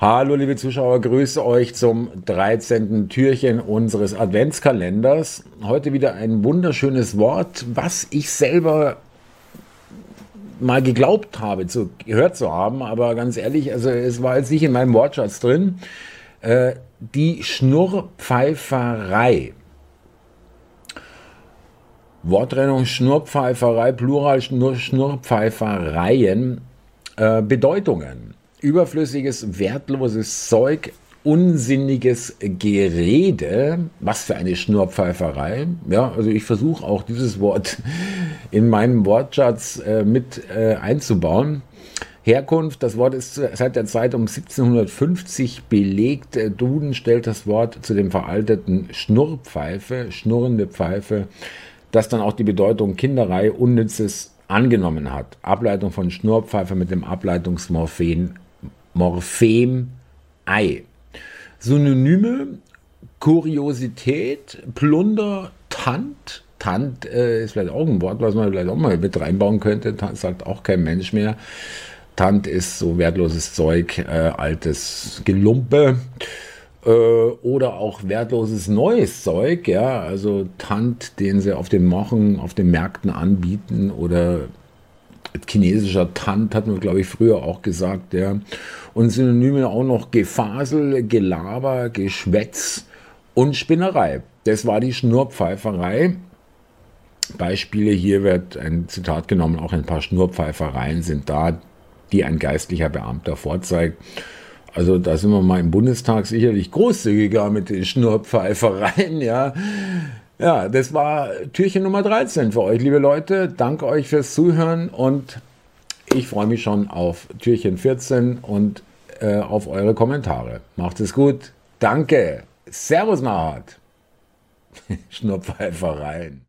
Hallo liebe Zuschauer, grüße euch zum 13. Türchen unseres Adventskalenders. Heute wieder ein wunderschönes Wort, was ich selber mal geglaubt habe, zu, gehört zu haben, aber ganz ehrlich, also es war jetzt nicht in meinem Wortschatz drin. Äh, die Schnurrpfeiferei. Worttrennung Schnurrpfeiferei, Plural Schnur, Schnurrpfeifereien. Äh, Bedeutungen überflüssiges, wertloses Zeug, unsinniges Gerede. Was für eine Schnurpfeiferei. Ja, also ich versuche auch dieses Wort in meinem Wortschatz äh, mit äh, einzubauen. Herkunft, das Wort ist seit der Zeit um 1750 belegt. Äh, Duden stellt das Wort zu dem veralteten Schnurrpfeife, schnurrende Pfeife, das dann auch die Bedeutung Kinderei, Unnützes angenommen hat. Ableitung von Schnurrpfeife mit dem Ableitungsmorphen Morphem Ei. Synonyme Kuriosität, Plunder, Tant. Tant äh, ist vielleicht auch ein Wort, was man vielleicht auch mal mit reinbauen könnte. Tant sagt auch kein Mensch mehr. Tant ist so wertloses Zeug, äh, altes Gelumpe äh, oder auch wertloses neues Zeug, ja, also Tant, den sie auf den Mochen, auf den Märkten anbieten oder chinesischer Tant, hatten wir, glaube ich, früher auch gesagt, ja. Und Synonyme auch noch Gefasel, Gelaber, Geschwätz und Spinnerei. Das war die Schnurpfeiferei. Beispiele hier wird ein Zitat genommen, auch ein paar Schnurpfeifereien sind da, die ein geistlicher Beamter vorzeigt. Also da sind wir mal im Bundestag sicherlich großzügiger mit den Schnurpfeifereien, ja. Ja, das war Türchen Nummer 13 für euch, liebe Leute. Danke euch fürs Zuhören und ich freue mich schon auf Türchen 14 und äh, auf eure Kommentare. Macht es gut. Danke. Servus, Nahat. Schnurpfeifereien.